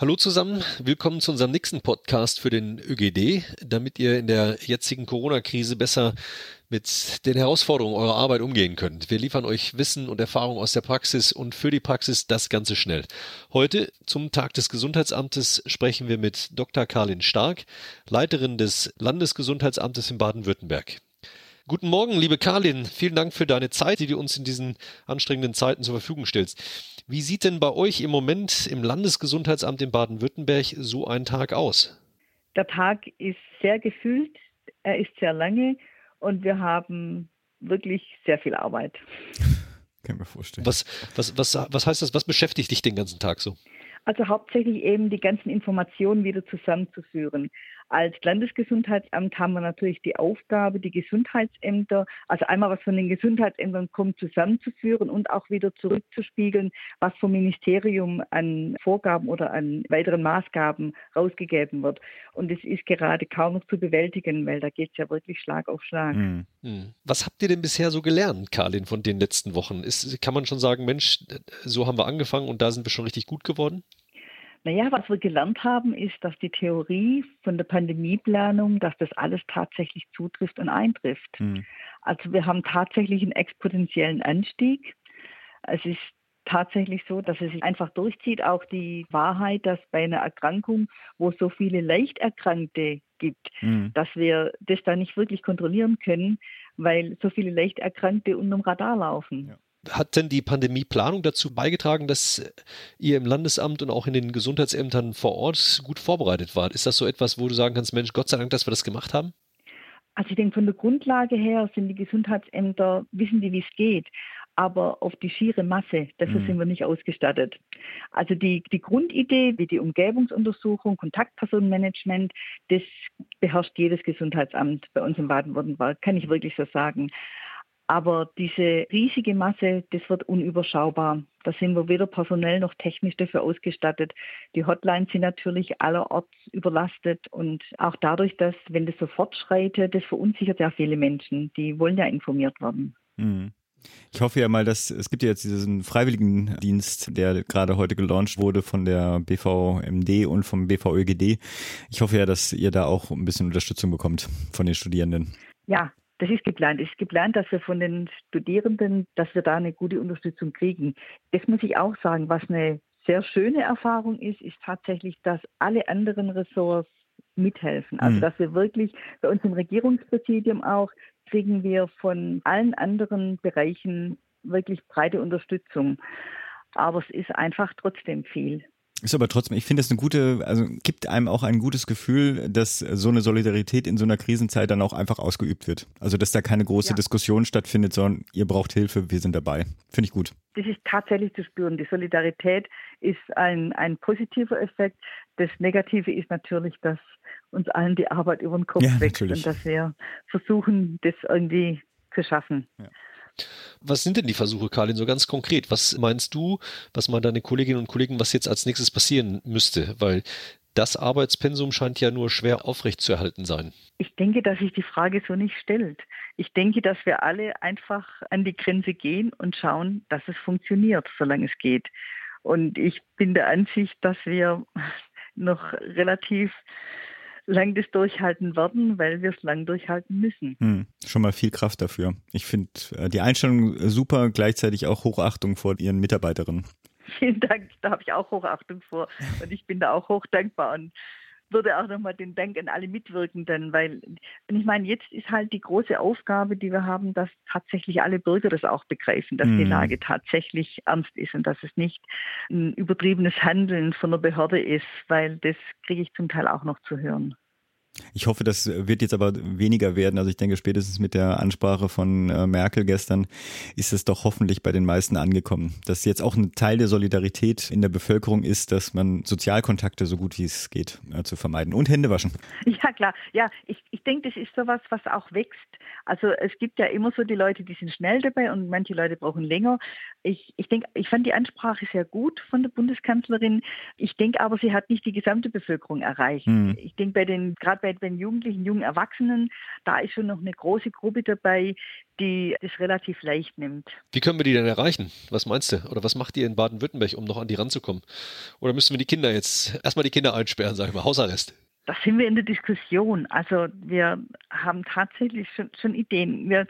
Hallo zusammen, willkommen zu unserem nächsten Podcast für den ÖGD, damit ihr in der jetzigen Corona-Krise besser mit den Herausforderungen eurer Arbeit umgehen könnt. Wir liefern euch Wissen und Erfahrung aus der Praxis und für die Praxis das Ganze schnell. Heute zum Tag des Gesundheitsamtes sprechen wir mit Dr. Karlin Stark, Leiterin des Landesgesundheitsamtes in Baden-Württemberg. Guten Morgen, liebe Karlin. Vielen Dank für deine Zeit, die du uns in diesen anstrengenden Zeiten zur Verfügung stellst. Wie sieht denn bei euch im Moment im Landesgesundheitsamt in Baden-Württemberg so ein Tag aus? Der Tag ist sehr gefüllt, er ist sehr lange und wir haben wirklich sehr viel Arbeit. Kann ich mir vorstellen. Was, was, was, was heißt das? Was beschäftigt dich den ganzen Tag so? Also hauptsächlich eben die ganzen Informationen wieder zusammenzuführen. Als Landesgesundheitsamt haben wir natürlich die Aufgabe, die Gesundheitsämter, also einmal was von den Gesundheitsämtern kommt, zusammenzuführen und auch wieder zurückzuspiegeln, was vom Ministerium an Vorgaben oder an weiteren Maßgaben rausgegeben wird. Und es ist gerade kaum noch zu bewältigen, weil da geht es ja wirklich Schlag auf Schlag. Hm. hm. Was habt ihr denn bisher so gelernt, Karlin, von den letzten Wochen? Ist, kann man schon sagen, Mensch, so haben wir angefangen und da sind wir schon richtig gut geworden? Naja, was wir gelernt haben, ist, dass die Theorie von der Pandemieplanung, dass das alles tatsächlich zutrifft und eintrifft. Mhm. Also wir haben tatsächlich einen exponentiellen Anstieg. Es ist tatsächlich so, dass es sich einfach durchzieht. Auch die Wahrheit, dass bei einer Erkrankung, wo es so viele Leichterkrankte gibt, mhm. dass wir das da nicht wirklich kontrollieren können, weil so viele Leichterkrankte unterm Radar laufen. Ja. Hat denn die Pandemieplanung dazu beigetragen, dass ihr im Landesamt und auch in den Gesundheitsämtern vor Ort gut vorbereitet wart? Ist das so etwas, wo du sagen kannst, Mensch, Gott sei Dank, dass wir das gemacht haben? Also ich denke, von der Grundlage her sind die Gesundheitsämter, wissen die, wie es geht. Aber auf die schiere Masse, dafür mhm. sind wir nicht ausgestattet. Also die, die Grundidee, wie die Umgebungsuntersuchung, Kontaktpersonenmanagement, das beherrscht jedes Gesundheitsamt bei uns in Baden-Württemberg, kann ich wirklich so sagen. Aber diese riesige Masse, das wird unüberschaubar. Da sind wir weder personell noch technisch dafür ausgestattet. Die Hotlines sind natürlich allerorts überlastet und auch dadurch, dass, wenn das so fortschreitet, das verunsichert ja viele Menschen. Die wollen ja informiert werden. Mhm. Ich hoffe ja mal, dass es gibt ja jetzt diesen Freiwilligendienst, der gerade heute gelauncht wurde von der BVMD und vom BVÖGD. Ich hoffe ja, dass ihr da auch ein bisschen Unterstützung bekommt von den Studierenden. Ja, das ist geplant. Es ist geplant, dass wir von den Studierenden, dass wir da eine gute Unterstützung kriegen. Das muss ich auch sagen, was eine sehr schöne Erfahrung ist, ist tatsächlich, dass alle anderen Ressorts mithelfen. Also mhm. dass wir wirklich bei uns im Regierungspräsidium auch kriegen wir von allen anderen Bereichen wirklich breite Unterstützung. Aber es ist einfach trotzdem viel. Ist aber trotzdem, ich finde das eine gute, also gibt einem auch ein gutes Gefühl, dass so eine Solidarität in so einer Krisenzeit dann auch einfach ausgeübt wird. Also dass da keine große ja. Diskussion stattfindet, sondern ihr braucht Hilfe, wir sind dabei. Finde ich gut. Das ist tatsächlich zu spüren. Die Solidarität ist ein, ein positiver Effekt. Das Negative ist natürlich, dass uns allen die Arbeit über den Kopf ja, wächst natürlich. und dass wir versuchen, das irgendwie zu schaffen. Ja. Was sind denn die Versuche, Karlin, so ganz konkret? Was meinst du, was meinen deine Kolleginnen und Kollegen, was jetzt als nächstes passieren müsste? Weil das Arbeitspensum scheint ja nur schwer aufrechtzuerhalten sein. Ich denke, dass sich die Frage so nicht stellt. Ich denke, dass wir alle einfach an die Grenze gehen und schauen, dass es funktioniert, solange es geht. Und ich bin der Ansicht, dass wir noch relativ lang das durchhalten werden, weil wir es lang durchhalten müssen. Hm, schon mal viel Kraft dafür. Ich finde äh, die Einstellung super, gleichzeitig auch Hochachtung vor Ihren Mitarbeiterinnen. Vielen Dank, da habe ich auch Hochachtung vor und ich bin da auch hoch dankbar und würde auch nochmal den Dank an alle Mitwirkenden, weil ich meine, jetzt ist halt die große Aufgabe, die wir haben, dass tatsächlich alle Bürger das auch begreifen, dass mm. die hm. Lage tatsächlich ernst ist und dass es nicht ein übertriebenes Handeln von der Behörde ist, weil das kriege ich zum Teil auch noch zu hören. Ich hoffe, das wird jetzt aber weniger werden. Also ich denke, spätestens mit der Ansprache von äh, Merkel gestern ist es doch hoffentlich bei den meisten angekommen, dass jetzt auch ein Teil der Solidarität in der Bevölkerung ist, dass man Sozialkontakte so gut wie es geht äh, zu vermeiden und Hände waschen. Ja, klar. Ja, ich, ich denke, das ist sowas, was auch wächst. Also es gibt ja immer so die Leute, die sind schnell dabei und manche Leute brauchen länger. Ich, ich denke, ich fand die Ansprache sehr gut von der Bundeskanzlerin. Ich denke aber, sie hat nicht die gesamte Bevölkerung erreicht. Hm. Ich denke, bei den, gerade bei bei den Jugendlichen, jungen Erwachsenen, da ist schon noch eine große Gruppe dabei, die das relativ leicht nimmt. Wie können wir die denn erreichen? Was meinst du? Oder was macht ihr in Baden-Württemberg, um noch an die ranzukommen? Oder müssen wir die Kinder jetzt erstmal die Kinder einsperren, sag ich mal, Hausarrest? Da sind wir in der Diskussion. Also wir haben tatsächlich schon, schon Ideen. Wir,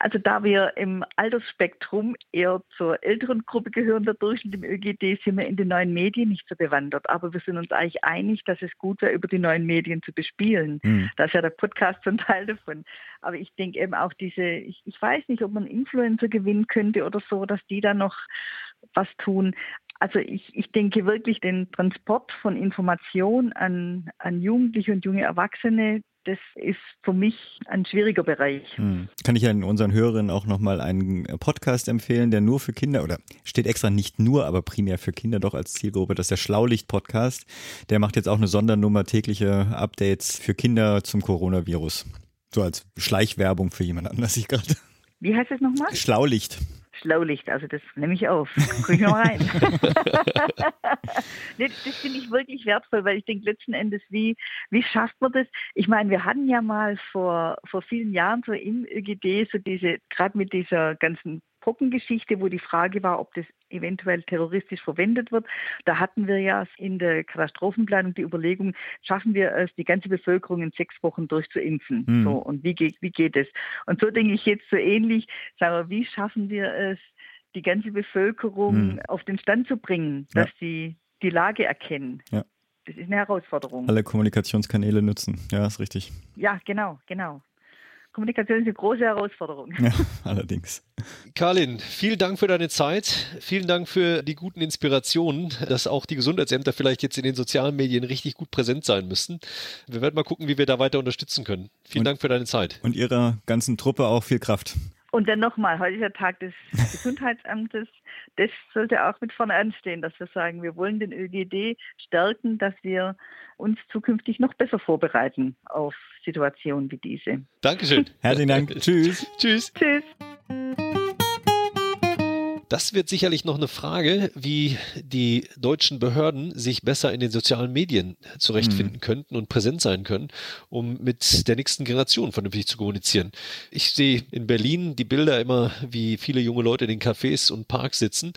also da wir im Altersspektrum eher zur älteren Gruppe gehören, der Durchschnitt im ÖGD, sind wir in den neuen Medien nicht so bewandert. Aber wir sind uns eigentlich einig, dass es gut wäre, über die neuen Medien zu bespielen. Mhm. Da ist ja der Podcast ein Teil davon. Aber ich denke eben auch diese, ich, ich weiß nicht, ob man Influencer gewinnen könnte oder so, dass die da noch was tun. Also ich, ich denke wirklich, den Transport von Information an, an Jugendliche und junge Erwachsene, das ist für mich ein schwieriger Bereich. Hm. Kann ich an unseren Hörerinnen auch nochmal einen Podcast empfehlen, der nur für Kinder oder steht extra nicht nur, aber primär für Kinder doch als Zielgruppe. Das ist der Schlaulicht-Podcast. Der macht jetzt auch eine Sondernummer, tägliche Updates für Kinder zum Coronavirus. So als Schleichwerbung für jemand anders, ich gerade. Wie heißt es nochmal? Schlaulicht. Schlaulicht, also das nehme ich auf. Guck ich mal rein. nee, das finde ich wirklich wertvoll, weil ich denke letzten Endes, wie, wie schafft man das? Ich meine, wir hatten ja mal vor, vor vielen Jahren so im ÖGD so diese, gerade mit dieser ganzen Pockengeschichte, wo die Frage war, ob das eventuell terroristisch verwendet wird. Da hatten wir ja in der Katastrophenplanung die Überlegung, schaffen wir es, die ganze Bevölkerung in sechs Wochen durchzuimpfen. Mhm. So, und wie geht, wie geht es? Und so denke ich jetzt so ähnlich, sagen wir, wie schaffen wir es, die ganze Bevölkerung mhm. auf den Stand zu bringen, dass ja. sie die Lage erkennen. Ja. Das ist eine Herausforderung. Alle Kommunikationskanäle nutzen. Ja, ist richtig. Ja, genau, genau. Kommunikation ist eine große Herausforderung. Ja, allerdings. Karlin, vielen Dank für deine Zeit. Vielen Dank für die guten Inspirationen, dass auch die Gesundheitsämter vielleicht jetzt in den sozialen Medien richtig gut präsent sein müssten. Wir werden mal gucken, wie wir da weiter unterstützen können. Vielen und, Dank für deine Zeit. Und Ihrer ganzen Truppe auch viel Kraft. Und dann nochmal, heute ist der Tag des Gesundheitsamtes. Das sollte auch mit vorne anstehen, dass wir sagen, wir wollen den ÖGD stärken, dass wir uns zukünftig noch besser vorbereiten auf Situationen wie diese. Dankeschön. Herzlichen Dank. Tschüss. Tschüss. Tschüss. Das wird sicherlich noch eine Frage, wie die deutschen Behörden sich besser in den sozialen Medien zurechtfinden mhm. könnten und präsent sein können, um mit der nächsten Generation vernünftig zu kommunizieren. Ich sehe in Berlin die Bilder immer, wie viele junge Leute in den Cafés und Parks sitzen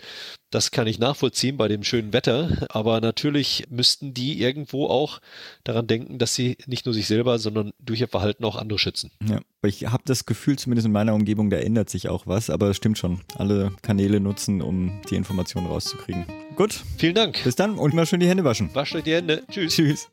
das kann ich nachvollziehen bei dem schönen Wetter, aber natürlich müssten die irgendwo auch daran denken, dass sie nicht nur sich selber, sondern durch ihr Verhalten auch andere schützen. Ja, ich habe das Gefühl, zumindest in meiner Umgebung, da ändert sich auch was, aber es stimmt schon. Alle Kanäle nutzen, um die Informationen rauszukriegen. Gut. Vielen Dank. Bis dann und immer schön die Hände waschen. Wascht euch die Hände. Tschüss. Tschüss.